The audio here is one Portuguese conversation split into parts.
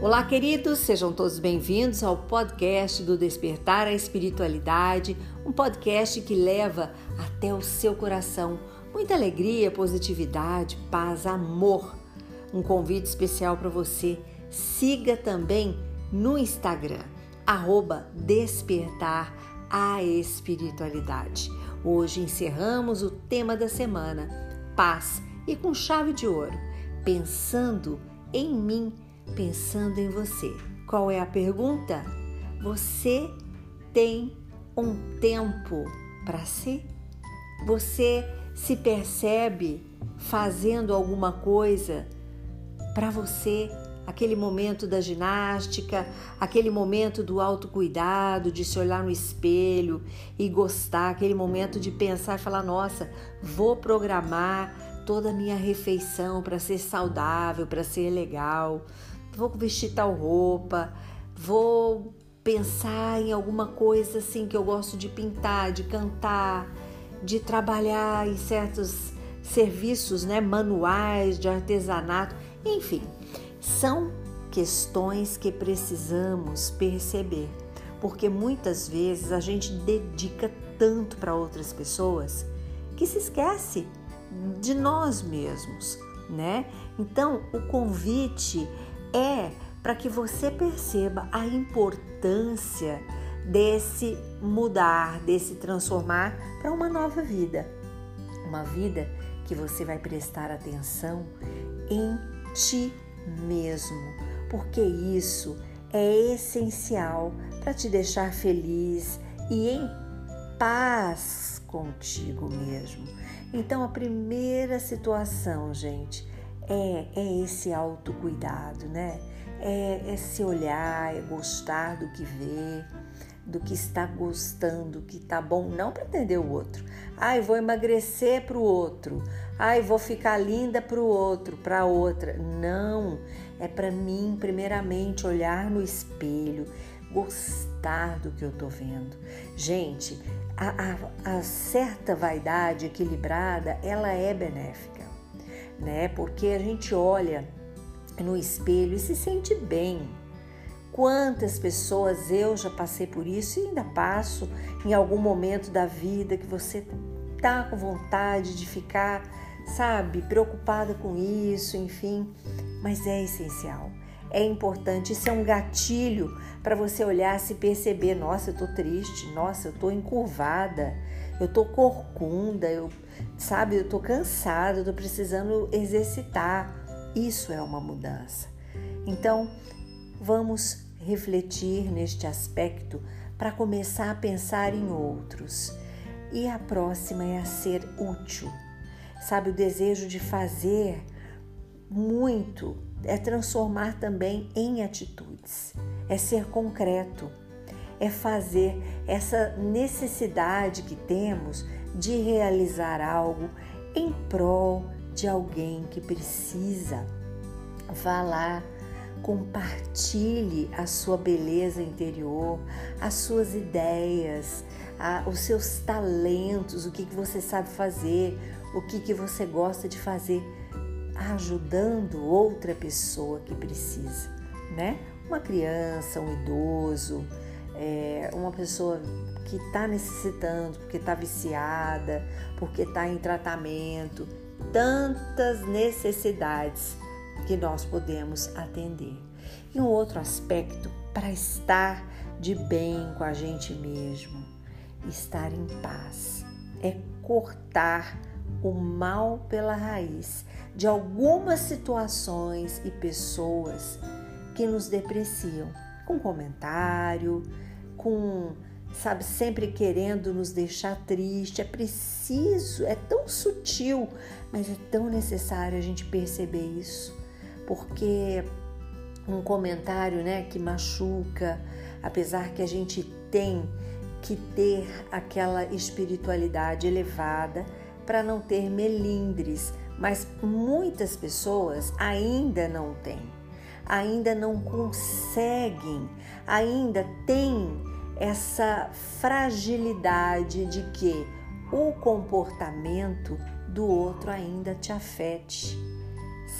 Olá, queridos, sejam todos bem-vindos ao podcast do Despertar a Espiritualidade, um podcast que leva até o seu coração muita alegria, positividade, paz, amor. Um convite especial para você. Siga também no Instagram, arroba Despertar a Espiritualidade. Hoje encerramos o tema da semana, paz, e com chave de ouro, pensando em mim pensando em você. Qual é a pergunta? Você tem um tempo para si? Você se percebe fazendo alguma coisa para você? Aquele momento da ginástica, aquele momento do autocuidado, de se olhar no espelho e gostar, aquele momento de pensar e falar: nossa, vou programar toda a minha refeição para ser saudável, para ser legal vou vestir tal roupa, vou pensar em alguma coisa assim que eu gosto de pintar, de cantar, de trabalhar em certos serviços, né, manuais, de artesanato, enfim, são questões que precisamos perceber, porque muitas vezes a gente dedica tanto para outras pessoas que se esquece de nós mesmos, né? Então, o convite é para que você perceba a importância desse mudar, desse transformar para uma nova vida. Uma vida que você vai prestar atenção em ti mesmo, porque isso é essencial para te deixar feliz e em paz contigo mesmo. Então, a primeira situação, gente, é, é esse autocuidado, né? É, é se olhar, é gostar do que vê, do que está gostando, que tá bom, não para atender o outro. Ai, vou emagrecer para o outro. Ai, vou ficar linda para o outro, para outra. Não, é para mim, primeiramente, olhar no espelho, gostar do que eu tô vendo. Gente, a, a, a certa vaidade equilibrada, ela é benéfica né? Porque a gente olha no espelho e se sente bem. Quantas pessoas eu já passei por isso e ainda passo em algum momento da vida que você tá com vontade de ficar, sabe, preocupada com isso, enfim, mas é essencial. É importante, isso é um gatilho para você olhar, se perceber, nossa, eu tô triste, nossa, eu tô encurvada, eu tô corcunda, eu, sabe, eu tô cansada, eu tô precisando exercitar. Isso é uma mudança. Então, vamos refletir neste aspecto para começar a pensar em outros. E a próxima é a ser útil. Sabe, o desejo de fazer muito é transformar também em atitudes, é ser concreto. É fazer essa necessidade que temos de realizar algo em prol de alguém que precisa. Vá lá, compartilhe a sua beleza interior, as suas ideias, os seus talentos, o que, que você sabe fazer, o que, que você gosta de fazer, ajudando outra pessoa que precisa, né? Uma criança, um idoso, é, uma pessoa que está necessitando, porque está viciada, porque está em tratamento, tantas necessidades que nós podemos atender. E um outro aspecto para estar de bem com a gente mesmo, estar em paz, é cortar o mal pela raiz de algumas situações e pessoas que nos depreciam, com comentário, com, sabe, sempre querendo nos deixar triste. É preciso, é tão sutil, mas é tão necessário a gente perceber isso, porque um comentário, né, que machuca, apesar que a gente tem que ter aquela espiritualidade elevada para não ter melindres, mas muitas pessoas ainda não têm, ainda não conseguem, ainda têm essa fragilidade de que o comportamento do outro ainda te afete.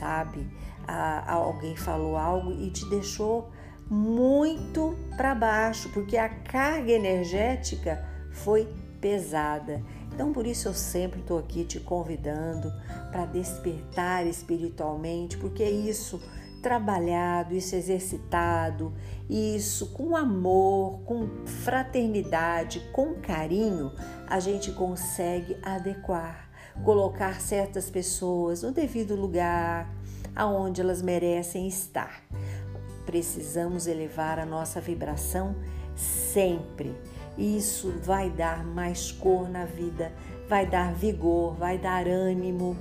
sabe? A, alguém falou algo e te deixou muito para baixo, porque a carga energética foi pesada. Então, por isso eu sempre estou aqui te convidando para despertar espiritualmente, porque é isso trabalhado, isso exercitado, isso com amor, com fraternidade, com carinho, a gente consegue adequar, colocar certas pessoas no devido lugar, aonde elas merecem estar. Precisamos elevar a nossa vibração sempre. Isso vai dar mais cor na vida, vai dar vigor, vai dar ânimo.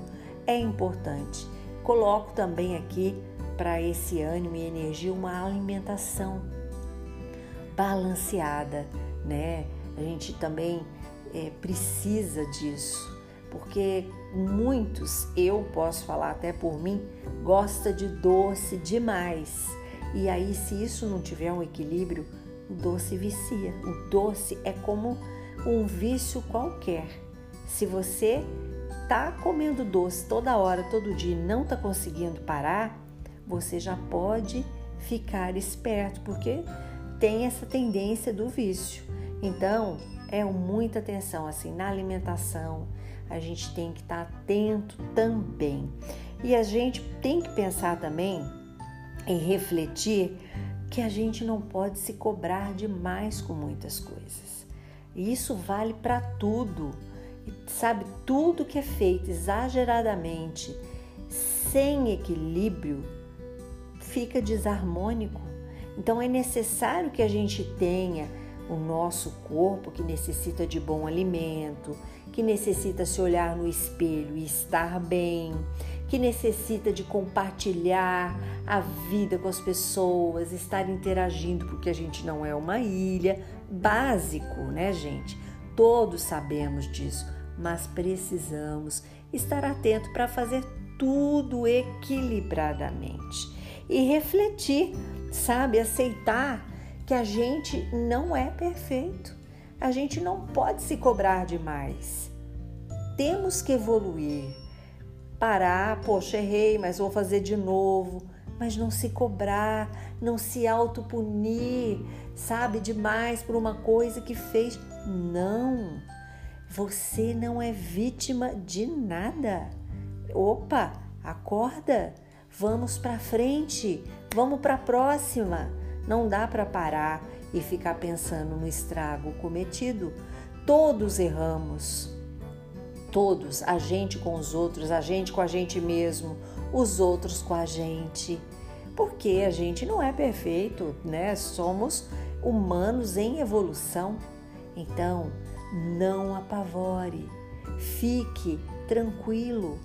É importante. Coloco também aqui para esse ânimo e energia uma alimentação balanceada, né? A gente também é, precisa disso, porque muitos, eu posso falar até por mim, gosta de doce demais. E aí, se isso não tiver um equilíbrio, o doce vicia. O doce é como um vício qualquer. Se você tá comendo doce toda hora, todo dia e não tá conseguindo parar, você já pode ficar esperto, porque tem essa tendência do vício. Então, é muita atenção assim na alimentação. A gente tem que estar atento também. E a gente tem que pensar também em refletir que a gente não pode se cobrar demais com muitas coisas. E isso vale para tudo. sabe, tudo que é feito exageradamente, sem equilíbrio, fica desarmônico. Então é necessário que a gente tenha o nosso corpo que necessita de bom alimento, que necessita se olhar no espelho e estar bem, que necessita de compartilhar a vida com as pessoas, estar interagindo, porque a gente não é uma ilha. Básico, né, gente? Todos sabemos disso, mas precisamos estar atento para fazer tudo equilibradamente e refletir, sabe? Aceitar que a gente não é perfeito. A gente não pode se cobrar demais. Temos que evoluir. Parar, poxa, errei, mas vou fazer de novo. Mas não se cobrar, não se autopunir, sabe, demais por uma coisa que fez. Não. Você não é vítima de nada. Opa, acorda. Vamos para frente, vamos para a próxima. Não dá para parar e ficar pensando no estrago cometido. Todos erramos. Todos, a gente com os outros, a gente com a gente mesmo, os outros com a gente. Porque a gente não é perfeito, né? Somos humanos em evolução. Então, não apavore. Fique tranquilo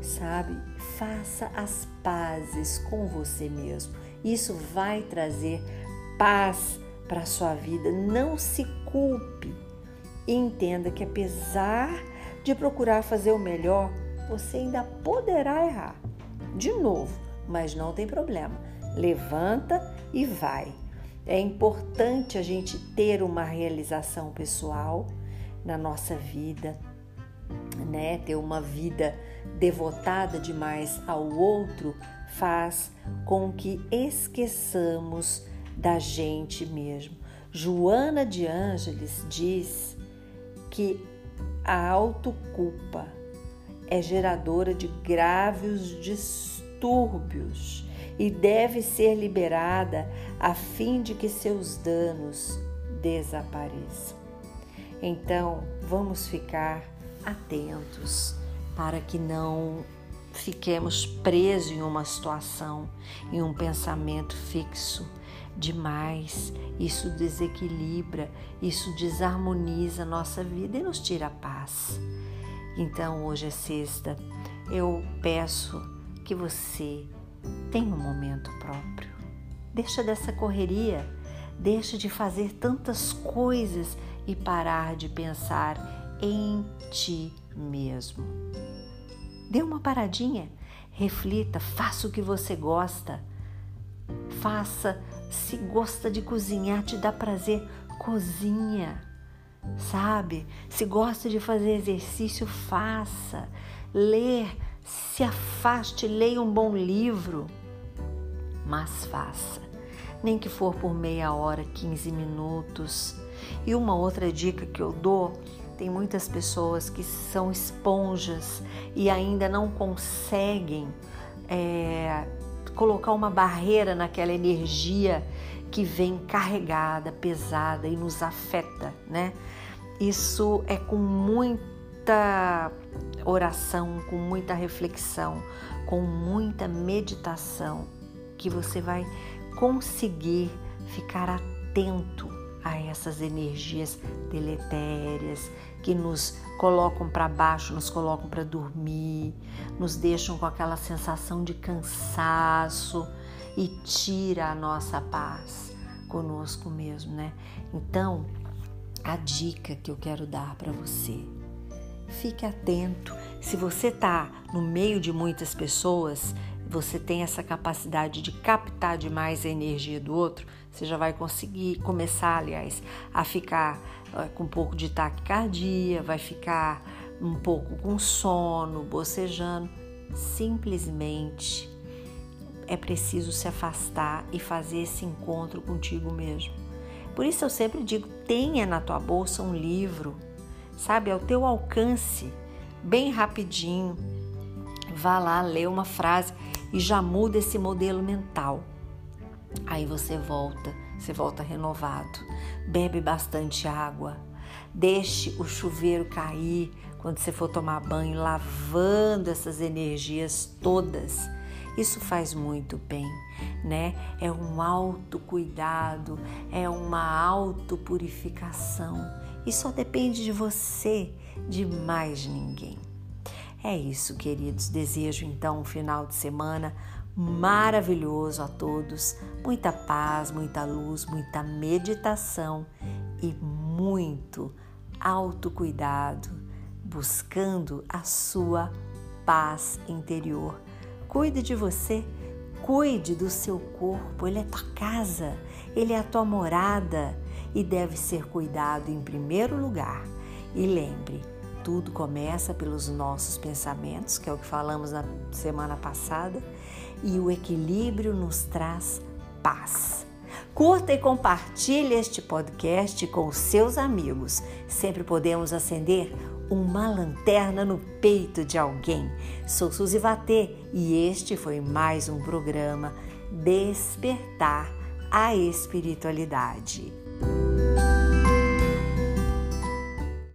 sabe? Faça as pazes com você mesmo. Isso vai trazer paz para sua vida. Não se culpe. Entenda que apesar de procurar fazer o melhor, você ainda poderá errar. De novo, mas não tem problema. Levanta e vai. É importante a gente ter uma realização pessoal na nossa vida, né? Ter uma vida devotada demais ao outro faz com que esqueçamos da gente mesmo. Joana de Ângeles diz que a autoculpa é geradora de graves distúrbios e deve ser liberada a fim de que seus danos desapareçam. Então, vamos ficar atentos para que não fiquemos presos em uma situação, em um pensamento fixo demais. Isso desequilibra, isso desarmoniza nossa vida e nos tira a paz. Então, hoje é sexta, eu peço que você tenha um momento próprio. Deixa dessa correria, deixa de fazer tantas coisas e parar de pensar em ti mesmo. Dê uma paradinha, reflita, faça o que você gosta. Faça, se gosta de cozinhar, te dá prazer, cozinha. Sabe? Se gosta de fazer exercício, faça. Ler, Se afaste, leia um bom livro, mas faça. Nem que for por meia hora, 15 minutos. E uma outra dica que eu dou tem muitas pessoas que são esponjas e ainda não conseguem é, colocar uma barreira naquela energia que vem carregada, pesada e nos afeta, né? Isso é com muita oração, com muita reflexão, com muita meditação que você vai conseguir ficar atento a essas energias deletérias que nos colocam para baixo, nos colocam para dormir, nos deixam com aquela sensação de cansaço e tira a nossa paz conosco mesmo, né? Então, a dica que eu quero dar para você, fique atento. Se você tá no meio de muitas pessoas, você tem essa capacidade de captar demais a energia do outro, você já vai conseguir começar, aliás, a ficar uh, com um pouco de taquicardia, vai ficar um pouco com sono, bocejando. Simplesmente é preciso se afastar e fazer esse encontro contigo mesmo. Por isso eu sempre digo: tenha na tua bolsa um livro, sabe, ao teu alcance, bem rapidinho. Vá lá, lê uma frase e já muda esse modelo mental. Aí você volta, você volta renovado. Bebe bastante água. Deixe o chuveiro cair quando você for tomar banho, lavando essas energias todas. Isso faz muito bem, né? É um autocuidado, é uma autopurificação. E só depende de você, de mais ninguém. É isso, queridos. Desejo então um final de semana maravilhoso a todos. Muita paz, muita luz, muita meditação e muito autocuidado, buscando a sua paz interior. Cuide de você, cuide do seu corpo, ele é tua casa, ele é a tua morada e deve ser cuidado em primeiro lugar. E lembre, tudo começa pelos nossos pensamentos, que é o que falamos na semana passada, e o equilíbrio nos traz paz. Curta e compartilhe este podcast com seus amigos. Sempre podemos acender uma lanterna no peito de alguém. Sou Suzy Vatê e este foi mais um programa Despertar a Espiritualidade.